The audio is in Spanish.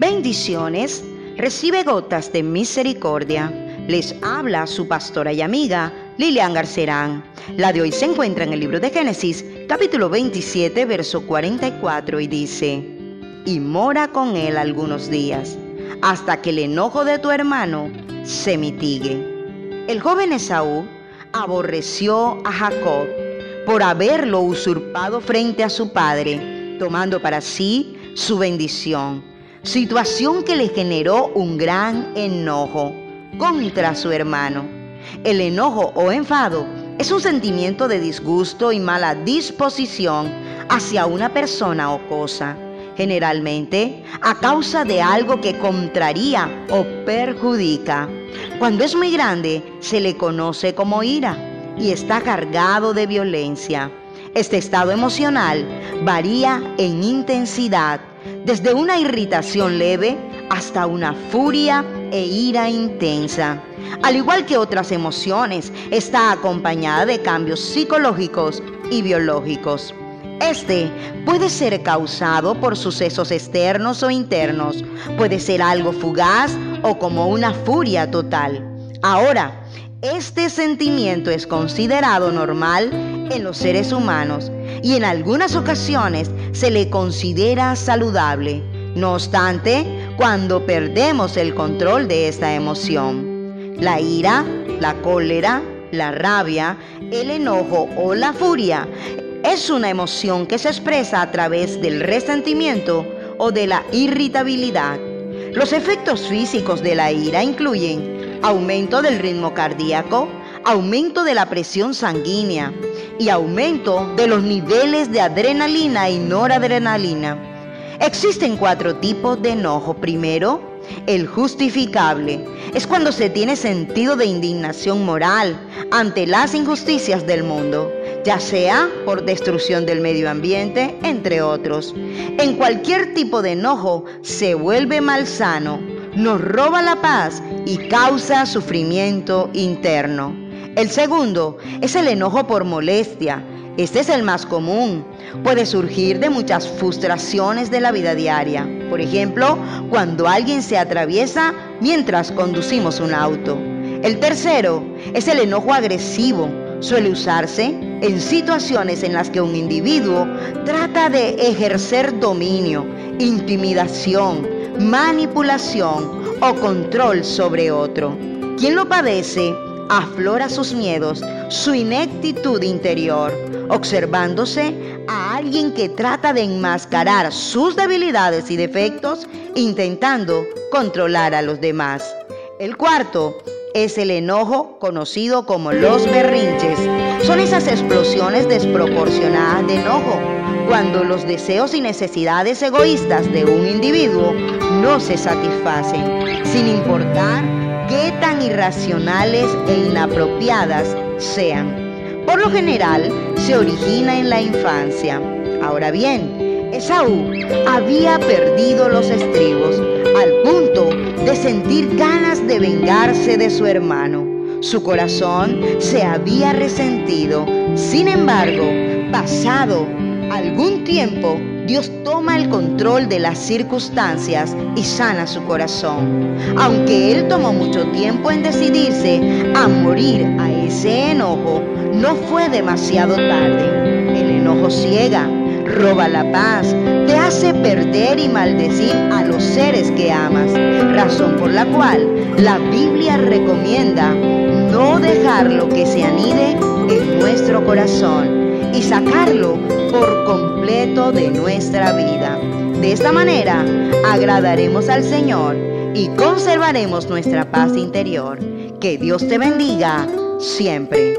Bendiciones. Recibe gotas de misericordia. Les habla su pastora y amiga Lilian Garcerán. La de hoy se encuentra en el libro de Génesis, capítulo 27, verso 44 y dice, y mora con él algunos días, hasta que el enojo de tu hermano se mitigue. El joven Esaú aborreció a Jacob por haberlo usurpado frente a su padre, tomando para sí su bendición, situación que le generó un gran enojo contra su hermano. El enojo o enfado es un sentimiento de disgusto y mala disposición hacia una persona o cosa, generalmente a causa de algo que contraría o perjudica. Cuando es muy grande, se le conoce como ira y está cargado de violencia. Este estado emocional varía en intensidad, desde una irritación leve hasta una furia e ira intensa. Al igual que otras emociones, está acompañada de cambios psicológicos y biológicos. Este puede ser causado por sucesos externos o internos, puede ser algo fugaz o como una furia total. Ahora, este sentimiento es considerado normal en los seres humanos y en algunas ocasiones se le considera saludable. No obstante, cuando perdemos el control de esta emoción, la ira, la cólera, la rabia, el enojo o la furia es una emoción que se expresa a través del resentimiento o de la irritabilidad. Los efectos físicos de la ira incluyen aumento del ritmo cardíaco, aumento de la presión sanguínea y aumento de los niveles de adrenalina y noradrenalina. Existen cuatro tipos de enojo. Primero, el justificable. Es cuando se tiene sentido de indignación moral ante las injusticias del mundo, ya sea por destrucción del medio ambiente, entre otros. En cualquier tipo de enojo se vuelve malsano nos roba la paz y causa sufrimiento interno. El segundo es el enojo por molestia. Este es el más común. Puede surgir de muchas frustraciones de la vida diaria. Por ejemplo, cuando alguien se atraviesa mientras conducimos un auto. El tercero es el enojo agresivo. Suele usarse en situaciones en las que un individuo trata de ejercer dominio, intimidación, manipulación o control sobre otro. Quien lo padece aflora sus miedos, su ineptitud interior, observándose a alguien que trata de enmascarar sus debilidades y defectos, intentando controlar a los demás. El cuarto es el enojo conocido como los berrinches. Son esas explosiones desproporcionadas de enojo cuando los deseos y necesidades egoístas de un individuo no se satisfacen, sin importar qué tan irracionales e inapropiadas sean. Por lo general, se origina en la infancia. Ahora bien, Esaú había perdido los estribos al punto de sentir ganas de vengarse de su hermano. Su corazón se había resentido. Sin embargo, pasado algún tiempo, Dios toma el control de las circunstancias y sana su corazón. Aunque Él tomó mucho tiempo en decidirse a morir a ese enojo, no fue demasiado tarde. El enojo ciega, roba la paz, te hace perder y maldecir a los seres que amas, razón por la cual la Biblia recomienda no dejar lo que se anide en nuestro corazón y sacarlo por completo de nuestra vida. De esta manera agradaremos al Señor y conservaremos nuestra paz interior. Que Dios te bendiga siempre.